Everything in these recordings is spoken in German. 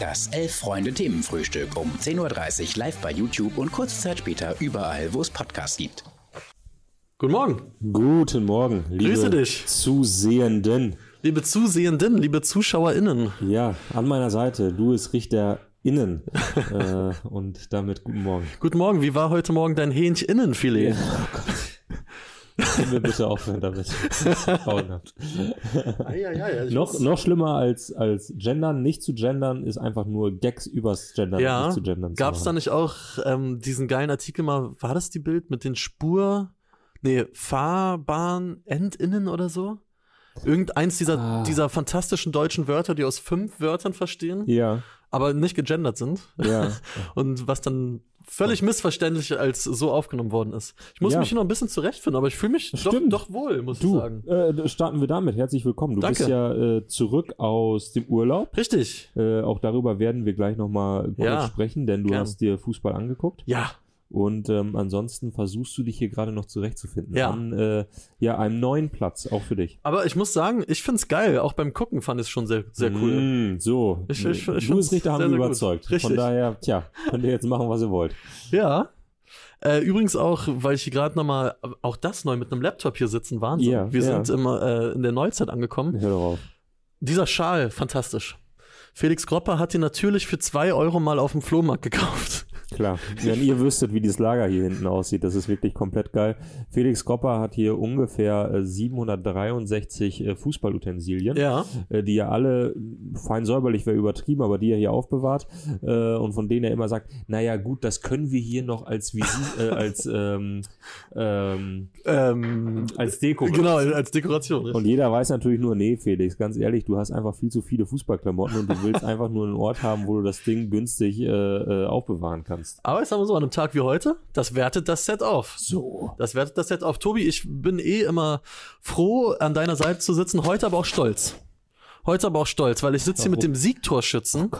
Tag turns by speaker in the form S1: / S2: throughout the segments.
S1: Das Elf-Freunde-Themenfrühstück um 10.30 Uhr live bei YouTube und kurze Zeit später überall, wo es Podcasts gibt.
S2: Guten Morgen.
S3: Guten Morgen, liebe
S2: Grüße dich.
S3: Zusehenden.
S2: Liebe Zusehenden, liebe ZuschauerInnen.
S3: Ja, an meiner Seite, Louis Richter innen. äh, und damit guten Morgen.
S2: Guten Morgen, wie war heute Morgen dein Hähnchen-Innenfilet?
S3: Oh Gott. Können wir bitte aufhören damit. Grauenhaft. noch, noch schlimmer als, als gendern, nicht zu gendern, ist einfach nur Gags übers Gendern
S2: Ja,
S3: nicht zu gendern.
S2: gab es da nicht auch ähm, diesen geilen Artikel mal, war das die Bild mit den Spur, nee, Fahrbahn-Endinnen oder so? Irgendeins dieser,
S3: Ah.
S2: dieser fantastischen deutschen Wörter, die aus fünf Wörtern verstehen,
S3: Ja,
S2: aber nicht gegendert sind.
S3: ja.
S2: Und was dann völlig missverständlich als so aufgenommen worden ist. Ich muss
S3: Ja.
S2: mich hier noch ein bisschen zurechtfinden, aber ich fühle mich doch, doch wohl, muss ich
S3: Du,
S2: sagen.
S3: äh, starten wir damit. Herzlich willkommen. Du
S2: Danke.
S3: bist ja äh, zurück aus dem Urlaub.
S2: Richtig.
S3: Äh, auch darüber werden wir gleich nochmal
S2: Ja,
S3: sprechen, denn du
S2: gern.
S3: hast dir Fußball angeguckt.
S2: Ja,
S3: Und ähm, ansonsten versuchst du dich hier gerade noch zurechtzufinden.
S2: Ja.
S3: An äh, ja, einem neuen Platz, auch für dich.
S2: aber ich muss sagen, ich find's geil. Auch beim Gucken fand ich es schon sehr, sehr cool.
S3: Mm, so,
S2: Ich- ich- ich
S3: du bist Richter haben
S2: sehr, sehr gut.
S3: überzeugt.
S2: Richtig.
S3: Von daher, tja, könnt ihr jetzt machen, was ihr wollt.
S2: Ja. Äh, übrigens auch, weil ich hier gerade nochmal, auch das neu mit einem Laptop hier sitzen, Wahnsinn.
S3: Ja,
S2: Wir
S3: ja.
S2: sind immer äh, in der Neuzeit angekommen.
S3: Hör doch auf.
S2: Dieser Schal, fantastisch. Felix Gropper hat ihn natürlich für zwei Euro mal auf dem Flohmarkt gekauft.
S3: Klar. Wenn ihr wüsstet, wie dieses Lager hier hinten aussieht, das ist wirklich komplett geil. Felix Gropper hat hier ungefähr äh, 763 äh, Fußballutensilien.
S2: Ja.
S3: äh, die er alle, fein säuberlich wäre übertrieben, aber die er hier aufbewahrt äh, und von denen er immer sagt, naja gut, das können wir hier noch als Visit, äh, als ähm, ähm,
S2: Ähm,
S3: als Deko
S2: genau, als Dekoration. richtig.
S3: Und jeder weiß natürlich nur, nee, Felix, ganz ehrlich, du hast einfach viel zu viele Fußballklamotten und du willst einfach nur einen Ort haben, wo du das Ding günstig äh, äh, aufbewahren kannst.
S2: Aber jetzt haben wir so an einem Tag wie heute, das wertet das Set auf.
S3: So.
S2: Das wertet das Set auf. Tobi, ich bin eh immer froh, an deiner Seite zu sitzen, heute aber auch stolz. Heute aber auch stolz, weil ich sitze hier mit dem Siegtorschützen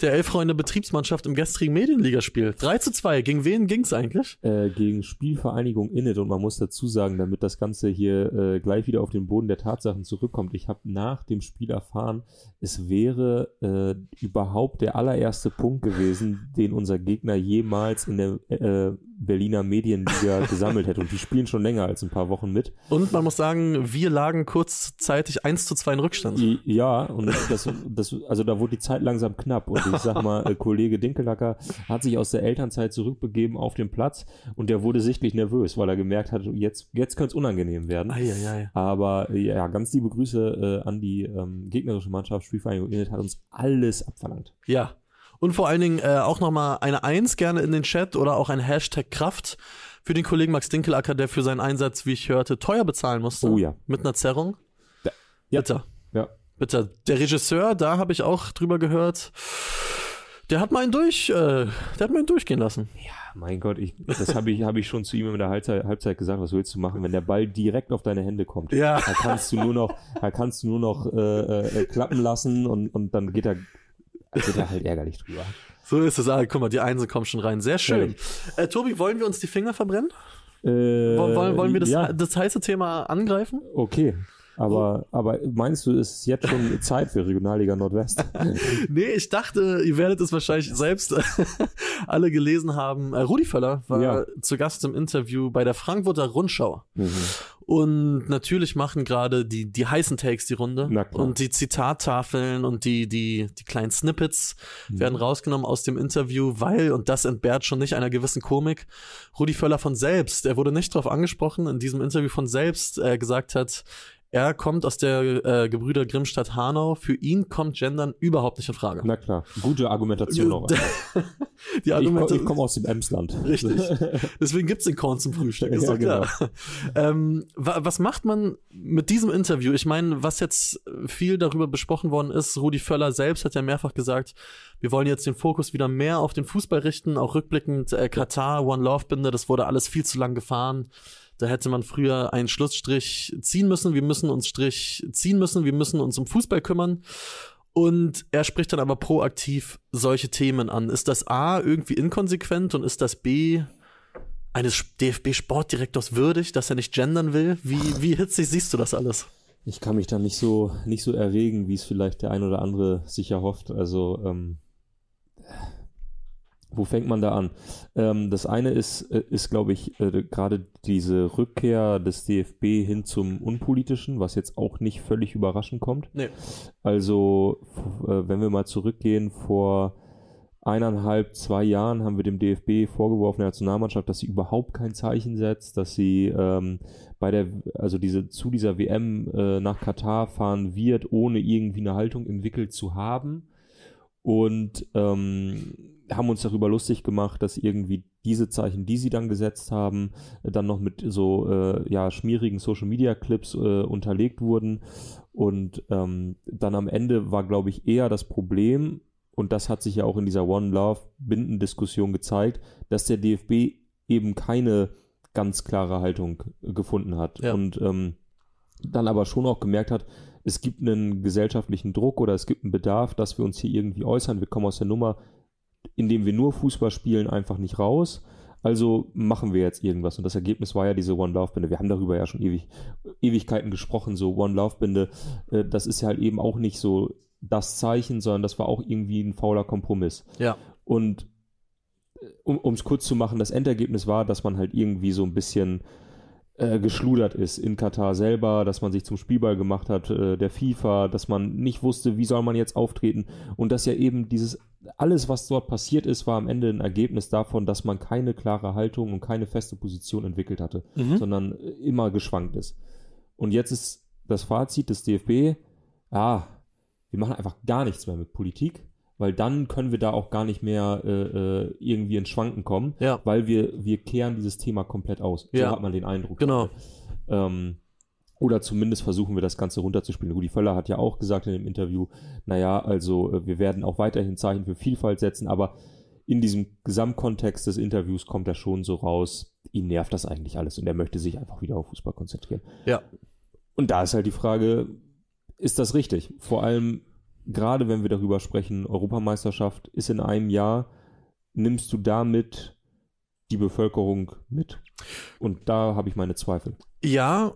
S2: der Elf-Freunde Betriebsmannschaft im gestrigen Medienligaspiel. 3 zu 2. Gegen wen ging's eigentlich?
S3: Äh, gegen Spielvereinigung Init und man muss dazu sagen, damit das Ganze hier äh, gleich wieder auf den Boden der Tatsachen zurückkommt. Ich habe nach dem Spiel erfahren, es wäre äh, überhaupt der allererste Punkt gewesen, den unser Gegner jemals in der äh, Berliner Medienliga gesammelt hätte. Und die spielen schon länger als ein paar Wochen mit.
S2: Und man muss sagen, wir lagen kurzzeitig 1 zu 2 in Rückstand.
S3: I- Ja, und das, das, also da wurde die Zeit langsam knapp. Und ich sag mal, äh, Kollege Dinkelacker hat sich aus der Elternzeit zurückbegeben auf den Platz und der wurde sichtlich nervös, weil er gemerkt hat, jetzt, jetzt könnte es unangenehm werden.
S2: Eieiei.
S3: Aber äh, ja, ganz liebe Grüße äh, an die ähm, gegnerische Mannschaft. Spielvereinigung Init hat uns alles abverlangt.
S2: Ja. Und vor allen Dingen äh, auch nochmal eine Eins gerne in den Chat oder auch ein Hashtag Kraft für den Kollegen Max Dinkelacker, der für seinen Einsatz, wie ich hörte, teuer bezahlen musste.
S3: Oh ja.
S2: Mit einer Zerrung.
S3: Ja.
S2: Bitte.
S3: Ja.
S2: Bitte. Der Regisseur, da habe ich auch drüber gehört, der hat mal einen durch, äh, der hat mal einen durchgehen lassen.
S3: Mein Gott, ich, das habe ich, hab ich schon zu ihm in der Halbzeit, Halbzeit gesagt, was willst du machen, wenn der Ball direkt auf deine Hände kommt.
S2: Ja.
S3: Da kannst du nur noch, da kannst du nur noch äh, äh, klappen lassen und, und dann geht er, geht er halt ärgerlich drüber.
S2: So ist es. Ah, guck mal, die Einsen kommen schon rein. Sehr schön.
S3: Herrlich.
S2: Äh, Tobi, wollen wir uns die Finger verbrennen?
S3: Äh,
S2: Wollen, wollen, wollen wir das,
S3: Ja,
S2: das heiße Thema angreifen?
S3: okay. Aber, aber meinst du, es ist jetzt schon Zeit für Regionalliga Nordwest?
S2: Nee, ich dachte, ihr werdet es wahrscheinlich selbst alle gelesen haben. Äh, Rudi Völler war
S3: Ja.
S2: zu Gast im Interview bei der Frankfurter Rundschau.
S3: Mhm.
S2: Und natürlich machen gerade die, die heißen Takes die Runde. Und die Zitattafeln und die, die, die kleinen Snippets
S3: Mhm.
S2: werden rausgenommen aus dem Interview, weil, und das entbehrt schon nicht einer gewissen Komik, Rudi Völler von selbst, er wurde nicht darauf angesprochen, in diesem Interview von selbst äh, gesagt hat, er kommt aus der äh, Gebrüder Grimmstadt Hanau. Für ihn kommt Gendern überhaupt nicht in Frage.
S3: Na klar, gute Argumentation auch.
S2: Die Argumente,
S3: ich komme aus dem Emsland.
S2: Richtig. Deswegen gibt's den Korn zum Frühstück, ist
S3: Ja, genau.
S2: doch klar. Ähm, wa was macht man mit diesem Interview? Ich meine, was jetzt viel darüber besprochen worden ist, Rudi Völler selbst hat ja mehrfach gesagt, wir wollen jetzt den Fokus wieder mehr auf den Fußball richten, auch rückblickend äh, Katar, One Love Binde, das wurde alles viel zu lang gefahren. Da hätte man früher einen Schlussstrich ziehen müssen. Wir müssen uns Strich ziehen müssen. Wir müssen uns um Fußball kümmern. Und er spricht dann aber proaktiv solche Themen an. Ist das A irgendwie inkonsequent und ist das B eines DFB-Sportdirektors würdig, dass er nicht gendern will? Wie, wie hitzig siehst du das alles?
S3: Ich kann mich da nicht so, nicht so erregen, wie es vielleicht der ein oder andere sich erhofft. Also, ähm, Wo fängt man da an? Ähm, das eine ist, äh, ist glaube ich, äh, gerade diese Rückkehr des DFB hin zum Unpolitischen, was jetzt auch nicht völlig überraschend kommt.
S2: Nee.
S3: Also, äh, wenn wir mal zurückgehen, vor eineinhalb, zwei Jahren haben wir dem DFB vorgeworfen, der Nationalmannschaft, dass sie überhaupt kein Zeichen setzt, dass sie ähm, bei der, also diese, zu dieser WM äh, nach Katar fahren wird, ohne irgendwie eine Haltung entwickelt zu haben. Und ähm, haben uns darüber lustig gemacht, dass irgendwie diese Zeichen, die sie dann gesetzt haben, dann noch mit so äh, ja, schmierigen Social Media Clips äh, unterlegt wurden. Und ähm, dann am Ende war, glaube ich, eher das Problem, und das hat sich ja auch in dieser One Love Bindendiskussion gezeigt, dass der DFB eben keine ganz klare Haltung gefunden hat.
S2: Ja.
S3: Und ähm, dann aber schon auch gemerkt hat, es gibt einen gesellschaftlichen Druck oder es gibt einen Bedarf, dass wir uns hier irgendwie äußern. Wir kommen aus der Nummer indem wir nur Fußball spielen, einfach nicht raus. Also machen wir jetzt irgendwas. Und das Ergebnis war ja diese One Love Binde. Wir haben darüber ja schon ewig, Ewigkeiten gesprochen. So One Love Binde, äh, das ist ja halt eben auch nicht so das Zeichen, sondern das war auch irgendwie ein fauler Kompromiss.
S2: Ja.
S3: Und äh, um es kurz zu machen, das Endergebnis war, dass man halt irgendwie so ein bisschen äh, geschludert ist in Katar selber, dass man sich zum Spielball gemacht hat, äh, der FIFA, dass man nicht wusste, wie soll man jetzt auftreten und dass ja eben dieses alles, was dort passiert ist, war am Ende ein Ergebnis davon, dass man keine klare Haltung und keine feste Position entwickelt hatte,
S2: Mhm.
S3: sondern immer geschwankt ist. Und jetzt ist das Fazit des DFB, ja, wir machen einfach gar nichts mehr mit Politik, weil dann können wir da auch gar nicht mehr äh, äh, irgendwie ins Schwanken kommen,
S2: Ja.
S3: weil wir, wir kehren dieses Thema komplett aus. So
S2: Ja.
S3: hat man den Eindruck.
S2: Genau.
S3: Ähm, oder zumindest versuchen wir das Ganze runterzuspielen. Rudi Völler hat ja auch gesagt in dem Interview, naja, also äh, wir werden auch weiterhin Zeichen für Vielfalt setzen, aber in diesem Gesamtkontext des Interviews kommt er schon so raus, ihn nervt das eigentlich alles und er möchte sich einfach wieder auf Fußball konzentrieren.
S2: Ja.
S3: Und da ist halt die Frage, ist das richtig? Vor allem, gerade wenn wir darüber sprechen, Europameisterschaft ist in einem Jahr, nimmst du damit die Bevölkerung mit? Und da habe ich meine Zweifel.
S2: Ja,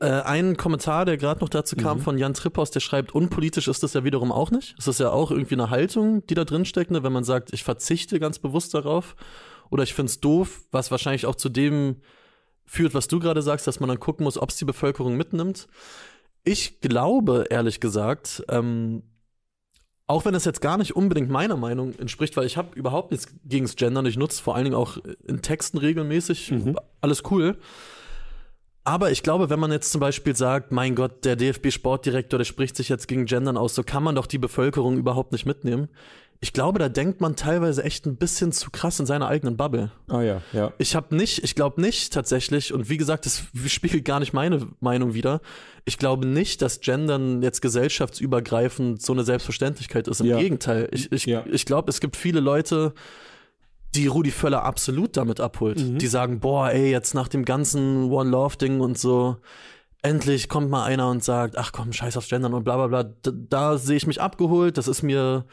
S2: äh, ein Kommentar, der gerade noch dazu kam
S3: Mhm.
S2: von Jan Tripphaus, der schreibt, unpolitisch ist das ja wiederum auch nicht. Es ist ja auch irgendwie eine Haltung, die da drin steckt, ne? wenn man sagt, ich verzichte ganz bewusst darauf oder ich finde es doof, was wahrscheinlich auch zu dem führt, was du gerade sagst, dass man dann gucken muss, ob es die Bevölkerung mitnimmt. Ich glaube, ehrlich gesagt, ähm, auch wenn es jetzt gar nicht unbedingt meiner Meinung entspricht, weil ich habe überhaupt nichts gegen das Gendern, ich nutze es vor allen Dingen auch in Texten regelmäßig,
S3: Mhm.
S2: alles cool. Aber ich glaube, wenn man jetzt zum Beispiel sagt, mein Gott, der DFB-Sportdirektor, der spricht sich jetzt gegen Gendern aus, so kann man doch die Bevölkerung überhaupt nicht mitnehmen. Ich glaube, da denkt man teilweise echt ein bisschen zu krass in seiner eigenen Bubble.
S3: Ah ja, ja.
S2: Ich habe nicht, ich glaube nicht tatsächlich, und wie gesagt, das spiegelt gar nicht meine Meinung wider. Ich glaube nicht, dass Gendern jetzt gesellschaftsübergreifend so eine Selbstverständlichkeit ist. Im
S3: Ja.
S2: Gegenteil. Ich, ich,
S3: Ja.
S2: ich glaube, es gibt viele Leute, die Rudi Völler absolut damit abholt.
S3: Mhm.
S2: Die sagen, boah, ey, jetzt nach dem ganzen One Love Ding und so, endlich kommt mal einer und sagt, ach komm, scheiß aufs Gendern und bla bla bla. Da, da sehe ich mich abgeholt. Das ist mir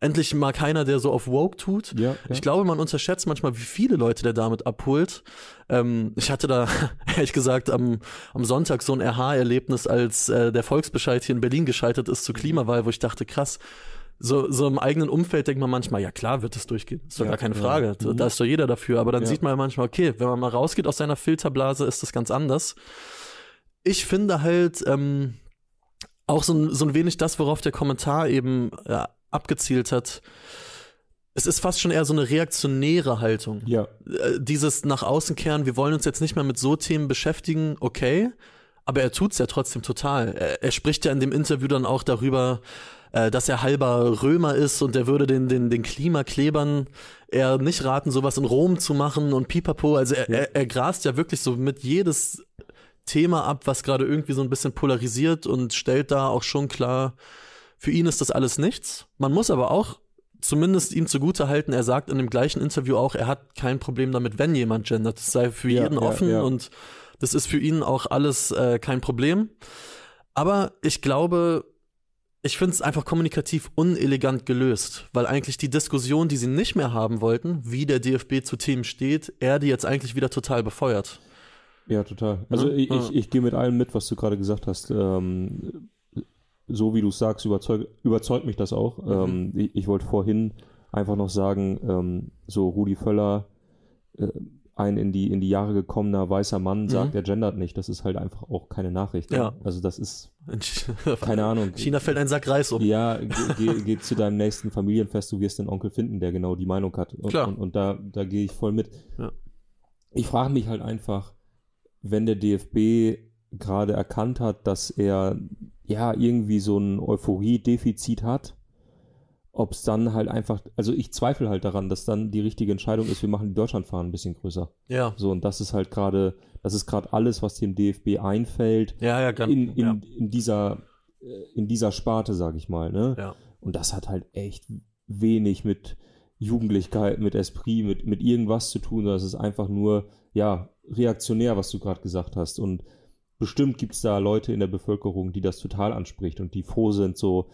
S2: endlich mal keiner, der so auf Woke tut.
S3: Ja, ja.
S2: Ich glaube, man unterschätzt manchmal, wie viele Leute der damit abholt. Ähm, ich hatte da, ehrlich gesagt, am, am Sonntag so ein RH-Erlebnis, als äh, der Volksbescheid hier in Berlin gescheitert ist zur Klimawahl, wo ich dachte, krass, so, so im eigenen Umfeld denkt man manchmal, ja klar wird es durchgehen. Ist doch
S3: Ja,
S2: gar keine
S3: ja.
S2: Frage. Da-
S3: Mhm.
S2: Da ist doch jeder dafür. Aber dann
S3: Ja.
S2: sieht man manchmal, okay, wenn man mal rausgeht aus seiner Filterblase, ist das ganz anders. Ich finde halt ähm, auch so ein, so ein wenig das, worauf der Kommentar eben ja, abgezielt hat. Es ist fast schon eher so eine reaktionäre Haltung.
S3: Ja,
S2: Äh, Dieses nach außen kehren, wir wollen uns jetzt nicht mehr mit so Themen beschäftigen, okay, aber er tut's ja trotzdem total. Er, er spricht ja in dem Interview dann auch darüber, äh, dass er halber Römer ist und er würde den, den, den Klimaklebern eher nicht raten, sowas in Rom zu machen und pipapo. Also er,
S3: Ja.
S2: er, er grast ja wirklich so mit jedes Thema ab, was gerade irgendwie so ein bisschen polarisiert und stellt da auch schon klar, für ihn ist das alles nichts. Man muss aber auch zumindest ihm zugute halten, er sagt in dem gleichen Interview auch, er hat kein Problem damit, wenn jemand gendert. Das sei für
S3: Ja,
S2: jeden
S3: ja,
S2: offen
S3: ja.
S2: und das ist für ihn auch alles äh, kein Problem. Aber ich glaube, ich finde es einfach kommunikativ unelegant gelöst, weil eigentlich die Diskussion, die sie nicht mehr haben wollten, wie der DFB zu Themen steht, er die jetzt eigentlich wieder total befeuert.
S3: ja, total. Also
S2: Ja,
S3: ich,
S2: ja.
S3: ich, ich gehe mit allem mit, was du gerade gesagt hast. Ähm, so wie du es sagst, überzeug, überzeugt mich das auch.
S2: Mhm.
S3: Ähm, ich, ich wollte vorhin einfach noch sagen, ähm, so Rudi Völler, äh, ein in die, in die Jahre gekommener weißer Mann sagt,
S2: Mhm.
S3: er gendert nicht. Das ist halt einfach auch keine Nachricht.
S2: Ja.
S3: Also das ist, keine Ahnung.
S2: China fällt ein Sack Reis um.
S3: Ja, geh, geh, geh zu deinem nächsten Familienfest, du wirst den Onkel finden, der genau die Meinung hat. Und,
S2: Klar.
S3: und, und da, da gehe ich voll mit.
S2: Ja.
S3: Ich frage mich halt einfach, wenn der DFB gerade erkannt hat, dass er ja irgendwie so ein Euphorie-Defizit hat, ob es dann halt einfach, also ich zweifle halt daran, dass dann die richtige Entscheidung ist, wir machen die Deutschlandfahren ein bisschen größer.
S2: Ja,
S3: So, und das ist halt gerade, das ist gerade alles, was dem DFB einfällt,
S2: ja, ja, ganz,
S3: in, in,
S2: ja.
S3: in dieser äh, in dieser Sparte, sag ich mal, ne?
S2: Ja.
S3: Und das hat halt echt wenig mit Jugendlichkeit, mit Esprit, mit, mit irgendwas zu tun, sondern es ist einfach nur, ja, reaktionär, was du gerade gesagt hast. Und bestimmt gibt es da Leute in der Bevölkerung, die das total anspricht und die froh sind, so,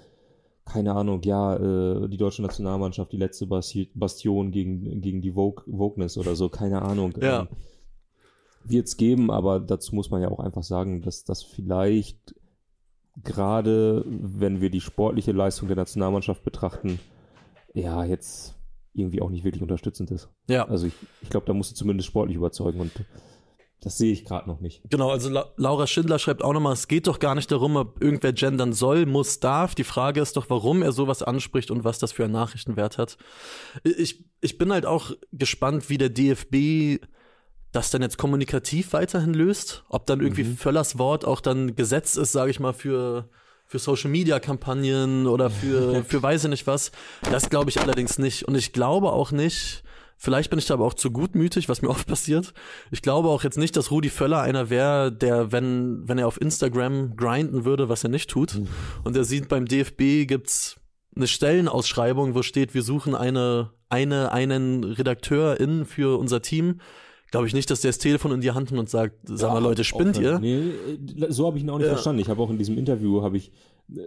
S3: keine Ahnung, ja, äh, die deutsche Nationalmannschaft, die letzte Basti Bastion gegen, gegen die Vogue Wokeness oder so, keine Ahnung.
S2: Ja.
S3: Ähm, wird es geben, aber dazu muss man ja auch einfach sagen, dass das vielleicht gerade, wenn wir die sportliche Leistung der Nationalmannschaft betrachten, ja, jetzt irgendwie auch nicht wirklich unterstützend ist.
S2: ja.
S3: Also ich, ich glaube, da musst du zumindest sportlich überzeugen und das sehe ich gerade noch nicht.
S2: Genau, also La Laura Schindler schreibt auch nochmal, es geht doch gar nicht darum, ob irgendwer gendern soll, muss, darf. Die Frage ist doch, warum er sowas anspricht und was das für einen Nachrichtenwert hat. Ich, ich bin halt auch gespannt, wie der DFB das dann jetzt kommunikativ weiterhin löst. Ob dann irgendwie Völlers Wort auch dann Gesetz ist, sage ich mal, für, für Social Media Kampagnen oder für, für weiß ich nicht was. Das glaube ich allerdings nicht. Und ich glaube auch nicht, Vielleicht bin ich da aber auch zu gutmütig, was mir oft passiert. Ich glaube auch jetzt nicht, dass Rudi Völler einer wäre, der, wenn, wenn er auf Instagram grinden würde, was er nicht tut, und er sieht beim DFB gibt's eine Stellenausschreibung, wo steht, wir suchen eine, eine, einen Redakteurin für unser Team. Glaube ich nicht, dass der das Telefon in die Hand nimmt und sagt, sag mal Leute, spinnt ihr?
S3: Nee, so habe ich ihn auch nicht
S2: Ja.
S3: verstanden. Ich habe auch in diesem Interview, habe ich,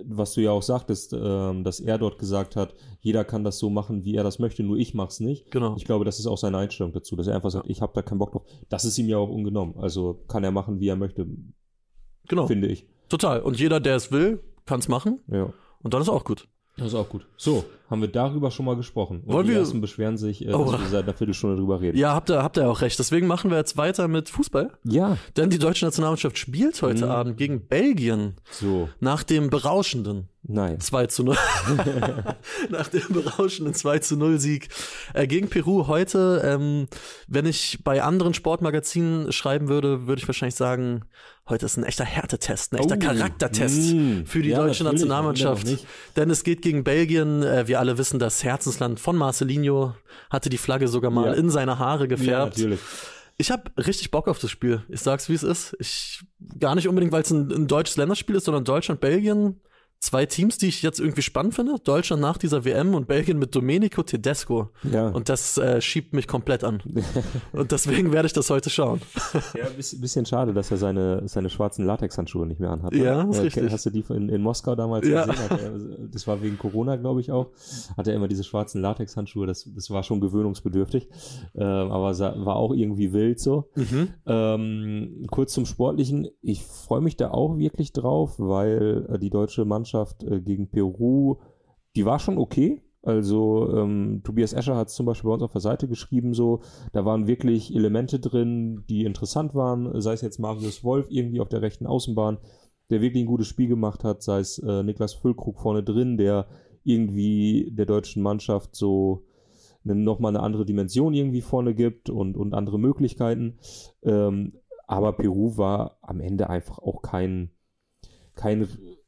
S3: was du ja auch sagtest, ähm, dass er dort gesagt hat, jeder kann das so machen, wie er das möchte, nur ich mach's nicht.
S2: Genau.
S3: Ich glaube, das ist auch seine Einstellung dazu, dass er einfach sagt, ich habe da keinen Bock drauf. Das ist ihm ja auch ungenommen. Also kann er machen, wie er möchte,
S2: Genau.
S3: finde ich.
S2: Total. Und jeder, der es will, kann's machen.
S3: Ja.
S2: Und dann ist auch gut.
S3: Das ist auch gut. So, haben wir darüber schon mal gesprochen. Und
S2: Wollen
S3: die
S2: wir-
S3: ersten beschweren sich, äh,
S2: Oh.
S3: dass wir seit einer Viertelstunde drüber reden.
S2: Ja, habt ihr, habt ihr auch recht. Deswegen machen wir jetzt weiter mit Fußball.
S3: Ja.
S2: Denn die deutsche Nationalmannschaft spielt heute
S3: Mhm.
S2: Abend gegen Belgien
S3: So,
S2: nach dem berauschenden
S3: nein.
S2: 2 zu 0. Nach dem berauschenden 2 zu 0 Sieg äh, gegen Peru heute. Ähm, wenn ich bei anderen Sportmagazinen schreiben würde, würde ich wahrscheinlich sagen, heute ist ein echter Härtetest, ein echter
S3: Oh,
S2: Charaktertest
S3: mm,
S2: für die
S3: ja,
S2: deutsche Nationalmannschaft.
S3: Denn
S2: es geht gegen Belgien. Äh, wir alle wissen, das Herzensland von Marcelinho hatte die Flagge sogar mal
S3: Ja.
S2: in seine Haare
S3: Ja,
S2: gefärbt.
S3: natürlich.
S2: Ich habe richtig Bock auf das Spiel. Ich sag's, wie es ist. Ich gar nicht unbedingt, weil es ein, ein deutsches Länderspiel ist, sondern Deutschland, Belgien. Zwei Teams, die ich jetzt irgendwie spannend finde. Deutschland nach dieser WM und Belgien mit Domenico Tedesco.
S3: Ja.
S2: Und das äh, schiebt mich komplett an. und deswegen werde ich das heute schauen.
S3: Ja, bis, bisschen schade, dass er seine, seine schwarzen Latexhandschuhe nicht mehr anhat. ne?
S2: Ja, ist
S3: Äh,
S2: richtig.
S3: Hast du die in, in Moskau damals
S2: Ja.
S3: gesehen? Er, das war wegen Corona, glaube ich auch. Hat er immer diese schwarzen Latexhandschuhe, das, das war schon gewöhnungsbedürftig. Ähm, aber war auch irgendwie wild so. Ähm, kurz zum Sportlichen. Ich freue mich da auch wirklich drauf, weil äh, die deutsche Mannschaft äh, gegen Peru, die war schon okay. Also ähm, Tobias Escher hat es zum Beispiel bei uns auf der Seite geschrieben, so, da waren wirklich Elemente drin, die interessant waren, sei es jetzt Marius Wolf irgendwie auf der rechten Außenbahn, der wirklich ein gutes Spiel gemacht hat, sei es äh, Niklas Füllkrug vorne drin, der irgendwie der deutschen Mannschaft so eine, nochmal eine andere Dimension irgendwie vorne gibt und, und andere Möglichkeiten. Ähm, aber Peru war am Ende einfach auch kein, kein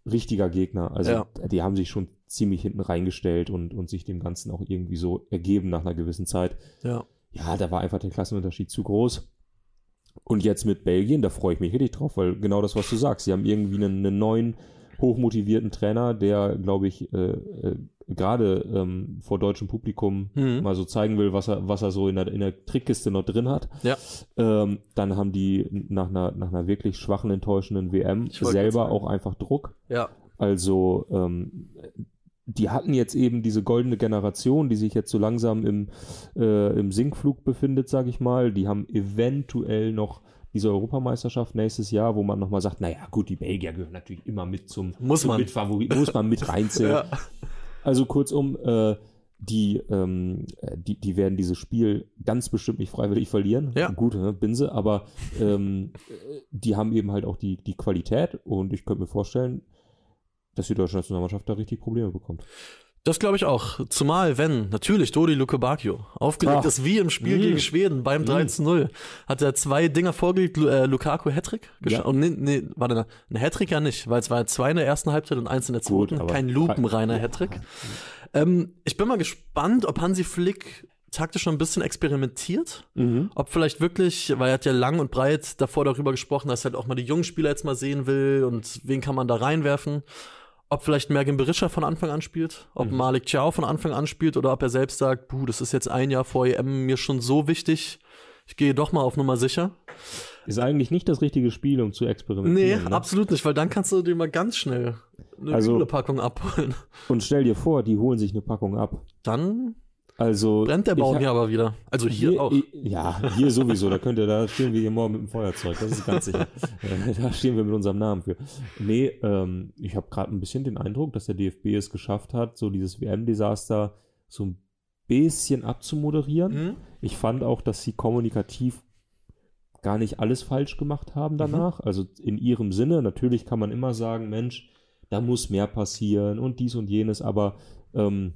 S3: richtiger Gegner. Also
S2: Ja.
S3: die haben sich schon ziemlich hinten reingestellt und, und sich dem Ganzen auch irgendwie so ergeben nach einer gewissen Zeit.
S2: Ja.
S3: Ja, da war einfach der Klassenunterschied zu groß. Und jetzt mit Belgien, da freue ich mich richtig drauf, weil genau das, was du sagst, sie haben irgendwie einen, einen neuen, hochmotivierten Trainer, der, glaube ich, äh, äh, gerade ähm, vor deutschem Publikum
S2: Mhm.
S3: mal so zeigen will, was er, was er so in der, in der Trickkiste noch drin hat.
S2: Ja.
S3: Ähm, dann haben die nach einer, nach einer wirklich schwachen, enttäuschenden WM selber auch einfach Druck.
S2: Ja.
S3: Also ähm, die hatten jetzt eben diese goldene Generation, die sich jetzt so langsam im, äh, im Sinkflug befindet, sage ich mal. Die haben eventuell noch diese Europameisterschaft nächstes Jahr, wo man nochmal sagt, naja gut, die Belgier gehören natürlich immer mit zum,
S2: Muss
S3: zum
S2: man.
S3: Mitfavorit, muss man mit reinzählen.
S2: Ja.
S3: Also kurzum, äh, die, ähm, äh, die, die werden dieses Spiel ganz bestimmt nicht freiwillig verlieren.
S2: Ja.
S3: Gut, ne, Binse, aber ähm, äh, die haben eben halt auch die, die Qualität und ich könnte mir vorstellen, dass die deutsche Nationalmannschaft da richtig Probleme bekommt.
S2: Das glaube ich auch. Zumal, wenn natürlich Dodi Luke Bacchio aufgelegt
S3: Ach.
S2: ist wie im Spiel
S3: Mm.
S2: gegen Schweden beim 3 zu 0. Hat er zwei Dinger vorgelegt, Lu äh, Lukaku Hattrick
S3: Ja.
S2: Und nee, nee, warte, ein Hattrick ja nicht, weil es war zwei in der ersten Halbzeit und eins in der
S3: Gut,
S2: zweiten.
S3: aber-
S2: Kein lupenreiner
S3: Ja.
S2: Hattrick. Ähm, ich bin mal gespannt, ob Hansi Flick taktisch schon ein bisschen experimentiert.
S3: Mhm.
S2: Ob vielleicht wirklich, weil er hat ja lang und breit davor darüber gesprochen, dass er halt auch mal die jungen Spieler jetzt mal sehen will und wen kann man da reinwerfen. Ob vielleicht Mergen Berisha von Anfang an spielt, ob
S3: Mhm.
S2: Malik Chow von Anfang an spielt oder ob er selbst sagt, puh, das ist jetzt ein Jahr vor EM mir schon so wichtig, ich gehe doch mal auf Nummer sicher.
S3: Ist eigentlich nicht das richtige Spiel, um zu
S2: Nee,
S3: experimentieren. ne?
S2: absolut nicht, weil dann kannst du dir mal ganz schnell eine
S3: Also-
S2: Packung abholen.
S3: Und stell dir vor, die holen sich eine Packung ab.
S2: Dann
S3: Also
S2: brennt der
S3: ich
S2: Baum hier aber wieder. Also hier, auch.
S3: i- Ja, hier sowieso. Da könnt ihr, da stehen wir hier morgen mit dem Feuerzeug. Das ist ganz sicher. Äh, da stehen wir mit unserem Namen für. Nee, ähm, ich habe gerade ein bisschen den Eindruck, dass der DFB es geschafft hat, so dieses WM-Desaster so ein bisschen abzumoderieren.
S2: Hm?
S3: Ich fand auch, dass sie kommunikativ gar nicht alles falsch gemacht haben danach. Also in ihrem Sinne. Natürlich kann man immer sagen, Mensch, da muss mehr passieren und dies und jenes, aber ähm,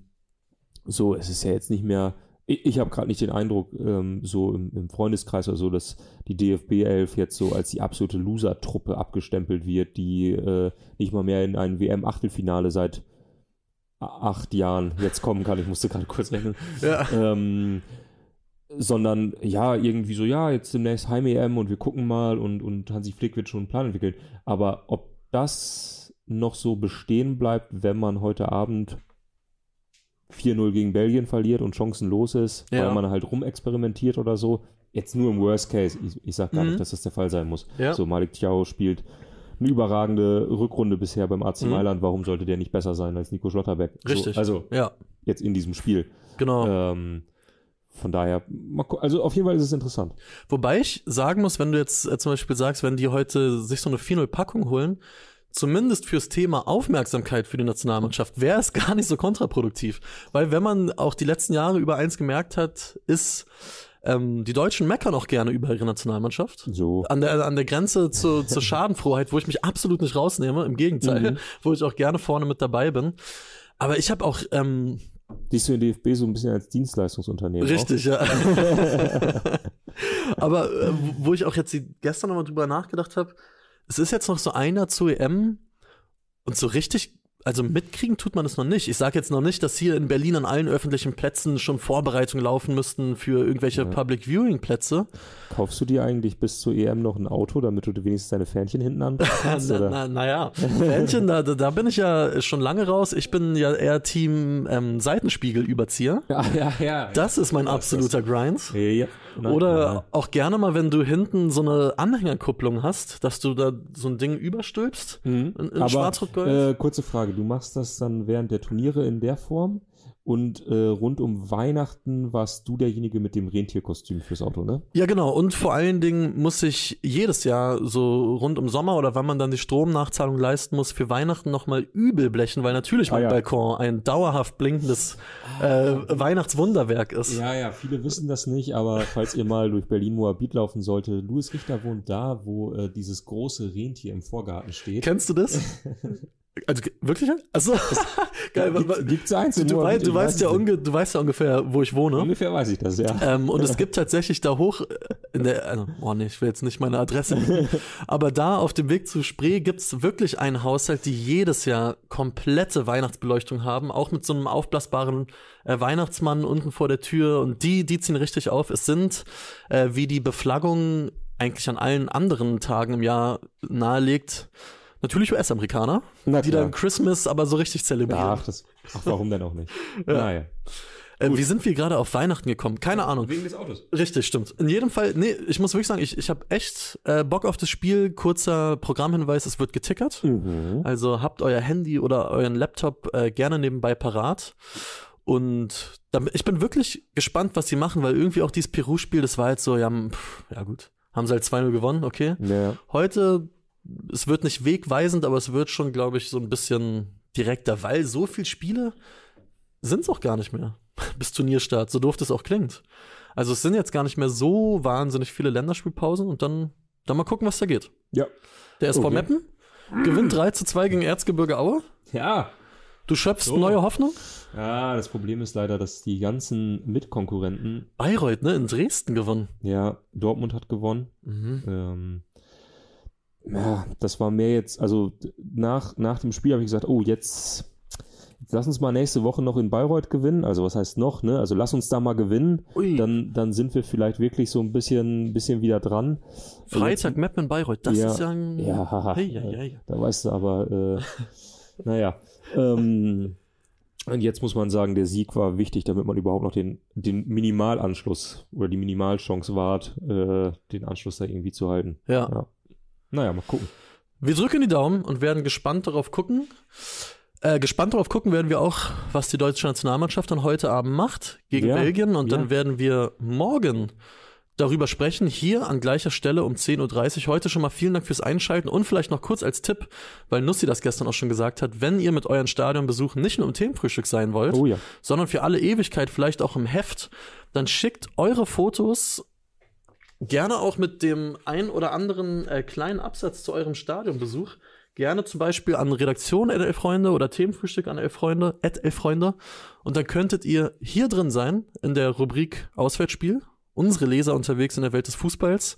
S3: so, es ist ja jetzt nicht mehr. Ich, ich habe gerade nicht den Eindruck, ähm, so im, im Freundeskreis oder so, dass die DFB 11 jetzt so als die absolute Loser-Truppe abgestempelt wird, die äh, nicht mal mehr in ein WM-Achtelfinale seit acht Jahren jetzt kommen kann. Ich musste gerade kurz rechnen.
S2: Ja.
S3: Ähm, sondern ja, irgendwie so, ja, jetzt demnächst Heim-EM und wir gucken mal und, und Hansi Flick wird schon einen Plan entwickeln. Aber ob das noch so bestehen bleibt, wenn man heute Abend 4-0 gegen Belgien verliert und chancenlos ist,
S2: Ja.
S3: weil man halt rumexperimentiert oder so, jetzt nur im Worst Case, ich, ich sag gar
S2: Mhm.
S3: nicht, dass das der Fall sein muss.
S2: Ja.
S3: So, Malik Thiaw spielt eine überragende Rückrunde bisher beim AC
S2: Mhm.
S3: Mailand, warum sollte der nicht besser sein als Nico Schlotterbeck?
S2: Richtig.
S3: So, also
S2: Ja,
S3: jetzt in diesem Spiel.
S2: genau.
S3: Ähm, von daher, also auf jeden Fall ist es interessant.
S2: Wobei ich sagen muss, wenn du jetzt äh, zum Beispiel sagst, wenn die heute sich so eine 4-0-Packung holen, zumindest fürs Thema Aufmerksamkeit für die Nationalmannschaft, wäre es gar nicht so kontraproduktiv. Weil wenn man auch die letzten Jahre über eins gemerkt hat, ist, ähm, die Deutschen meckern auch gerne über ihre Nationalmannschaft.
S3: So.
S2: An der, an der Grenze zu, zur Schadenfroheit, wo ich mich absolut nicht rausnehme, im Gegenteil,
S3: Mhm.
S2: wo ich auch gerne vorne mit dabei bin. Aber ich habe auch ähm,
S3: Siehst du den DFB so ein bisschen als Dienstleistungsunternehmen?
S2: Richtig, ja. Aber äh, wo ich auch jetzt die, gestern nochmal drüber nachgedacht habe, es ist jetzt noch so einer zur EM und so richtig, also mitkriegen tut man es noch nicht. Ich sage jetzt noch nicht, dass hier in Berlin an allen öffentlichen Plätzen schon Vorbereitungen laufen müssten für irgendwelche
S3: Ja.
S2: Public Viewing Plätze.
S3: Kaufst du dir eigentlich bis zur EM noch ein Auto, damit du wenigstens deine Fähnchen hinten anbringen kannst?
S2: Na, na, naja, Fähnchen, da, da bin ich ja schon lange raus. Ich bin ja eher Team ähm, Seitenspiegelüberzieher.
S3: Ja, ja, ja.
S2: Das ist mein absoluter Grind.
S3: ja, ja. Nein,
S2: Oder
S3: nein.
S2: auch gerne mal, wenn du hinten so eine Anhängerkupplung hast, dass du da so ein Ding überstülpst.
S3: Mhm.
S2: in- in
S3: Aber,
S2: Schwarz-Rot-Gold?
S3: Äh, kurze Frage, du machst das dann während der Turniere in der Form und äh, rund um Weihnachten warst du derjenige mit dem Rentierkostüm fürs Auto, ne?
S2: Ja, genau. Und vor allen Dingen muss ich jedes Jahr so rund um Sommer oder wann man dann die Stromnachzahlung leisten muss, für Weihnachten nochmal übel blechen, weil natürlich
S3: Ah,
S2: mein
S3: ja.
S2: Balkon ein dauerhaft blinkendes äh, Weihnachtswunderwerk ist.
S3: Ja, ja, viele wissen das nicht, aber falls ihr mal durch Berlin-Moabit laufen sollte, Louis Richter wohnt da, wo äh, dieses große Rentier im Vorgarten steht.
S2: Kennst du das? Also wirklich? Also geil.
S3: Gibt, gibt's eins
S2: Du, du, weißt, du, weißt
S3: weiß
S2: ja
S3: es
S2: unge du weißt ja ungefähr, wo ich wohne.
S3: Ungefähr weiß ich das, ja.
S2: Ähm, und es gibt tatsächlich da hoch, äh, in der, also, oh nee, ich will jetzt nicht meine Adresse aber da auf dem Weg zu Spree gibt's wirklich einen Haushalt, die jedes Jahr komplette Weihnachtsbeleuchtung haben, auch mit so einem aufblasbaren äh, Weihnachtsmann unten vor der Tür und die, die ziehen richtig auf. Es sind, äh, wie die Beflaggung eigentlich an allen anderen Tagen im Jahr nahelegt, natürlich US-Amerikaner,
S3: Na
S2: die dann Christmas aber so richtig zelebrieren.
S3: Ach, das, ach, warum denn auch nicht? Naja.
S2: äh, wie sind wir gerade auf Weihnachten gekommen? Keine Ahnung.
S3: Wegen des Autos.
S2: Richtig, stimmt. In jedem Fall, nee, ich muss wirklich sagen, ich, ich habe echt äh, Bock auf das Spiel. Kurzer Programmhinweis, es wird getickert.
S3: Mhm.
S2: Also habt euer Handy oder euren Laptop äh, gerne nebenbei parat. Und da, ich bin wirklich gespannt, was sie machen, weil irgendwie auch dieses Peru-Spiel, das war jetzt so, ja, pff, ja gut, haben sie halt 2-0 gewonnen, okay.
S3: Ja.
S2: Heute, es wird nicht wegweisend, aber es wird schon, glaube ich, so ein bisschen direkter, weil so viele Spiele sind es auch gar nicht mehr. bis Turnierstart, so doof das auch klingt. Also es sind jetzt gar nicht mehr so wahnsinnig viele Länderspielpausen und dann, dann mal gucken, was da geht.
S3: Ja.
S2: Der SV
S3: Okay.
S2: Meppen gewinnt 3 zu 2 gegen Erzgebirge Aue.
S3: Ja.
S2: Du schöpfst
S3: So.
S2: neue Hoffnung?
S3: Ja, das Problem ist leider, dass die ganzen Mitkonkurrenten,
S2: Bayreuth, ne, in Dresden gewonnen.
S3: ja, Dortmund hat gewonnen.
S2: Mhm.
S3: Ähm, ja, das war mehr jetzt, also nach, nach dem Spiel habe ich gesagt, oh, jetzt, lass uns mal nächste Woche noch in Bayreuth gewinnen. Also was heißt noch, ne? Also lass uns da mal gewinnen.
S2: Ui.
S3: Dann, dann sind wir vielleicht wirklich so ein bisschen, bisschen wieder dran.
S2: Freitag Meppen in Bayreuth, das
S3: Ja.
S2: ist ja ein.
S3: Ja.
S2: Hey, hey, hey.
S3: Da weißt du aber, äh, naja. Ähm, und jetzt muss man sagen, der Sieg war wichtig, damit man überhaupt noch den, den Minimalanschluss oder die Minimalchance wahrt, äh, den Anschluss da irgendwie zu halten.
S2: Ja.
S3: Ja. Naja, mal gucken.
S2: Wir drücken die Daumen und werden gespannt darauf gucken. Äh, gespannt darauf gucken werden wir auch, was die deutsche Nationalmannschaft dann heute Abend macht gegen
S3: Ja,
S2: Belgien. Und
S3: ja.
S2: dann werden wir morgen darüber sprechen, hier an gleicher Stelle um 10.30 Uhr. Heute schon mal vielen Dank fürs Einschalten und vielleicht noch kurz als Tipp, weil Nussi das gestern auch schon gesagt hat, wenn ihr mit euren Stadionbesuchen nicht nur im Themenfrühstück sein wollt,
S3: Oh ja.
S2: sondern für alle Ewigkeit vielleicht auch im Heft, dann schickt eure Fotos gerne auch mit dem ein oder anderen äh, kleinen Absatz zu eurem Stadionbesuch. Gerne zum Beispiel an Redaktion at Freunde oder Themenfrühstück an Elfreunde, at Elfreunde. Und dann könntet ihr hier drin sein in der Rubrik Auswärtsspiel. Unsere Leser unterwegs in der Welt des Fußballs.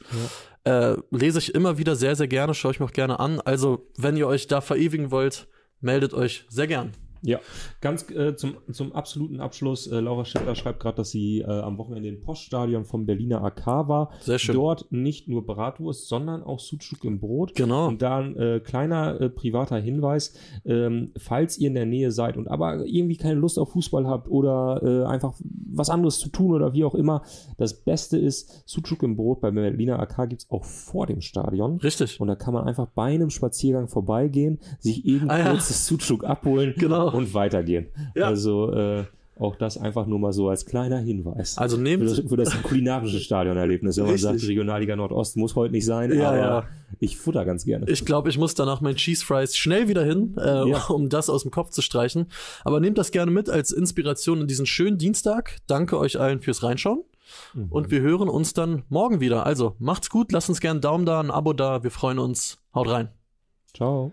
S2: Äh, lese ich immer wieder sehr, sehr gerne, schaue ich mir auch gerne an. Also, wenn ihr euch da verewigen wollt, meldet euch sehr gern.
S3: Ja, ganz äh, zum, zum absoluten Abschluss. Äh, Laura Schippler schreibt gerade, dass sie äh, am Wochenende im Poststadion vom Berliner AK war.
S2: Sehr schön.
S3: Dort nicht nur Bratwurst, sondern auch Sucuk im Brot.
S2: Genau.
S3: Und da ein äh, kleiner äh, privater Hinweis, ähm, falls ihr in der Nähe seid und aber irgendwie keine Lust auf Fußball habt oder äh, einfach was anderes zu tun oder wie auch immer, das Beste ist, Sucuk im Brot beim Berliner AK gibt es auch vor dem Stadion.
S2: Richtig.
S3: Und da kann man einfach bei einem Spaziergang vorbeigehen, sich eben
S2: Ah, ja.
S3: kurz das Sucuk abholen
S2: Genau.
S3: Und weitergehen.
S2: Ja.
S3: Also äh, auch das einfach nur mal so als kleiner Hinweis.
S2: Also
S3: für
S2: nehmt
S3: das, für das kulinarische Stadionerlebnis. Wenn man sagt, Regionalliga Nordost muss heute nicht sein,
S2: Ja,
S3: aber
S2: ja.
S3: ich futter ganz gerne.
S2: Ich glaube, ich muss danach mein Cheese Fries schnell wieder hin, äh,
S3: Ja.
S2: um das aus dem Kopf zu streichen. Aber nehmt das gerne mit als Inspiration in diesen schönen Dienstag. Danke euch allen fürs Reinschauen.
S3: Mhm.
S2: Und wir hören uns dann morgen wieder. Also macht's gut, lasst uns gerne einen Daumen da, ein Abo da. Wir freuen uns. Haut rein.
S3: Ciao.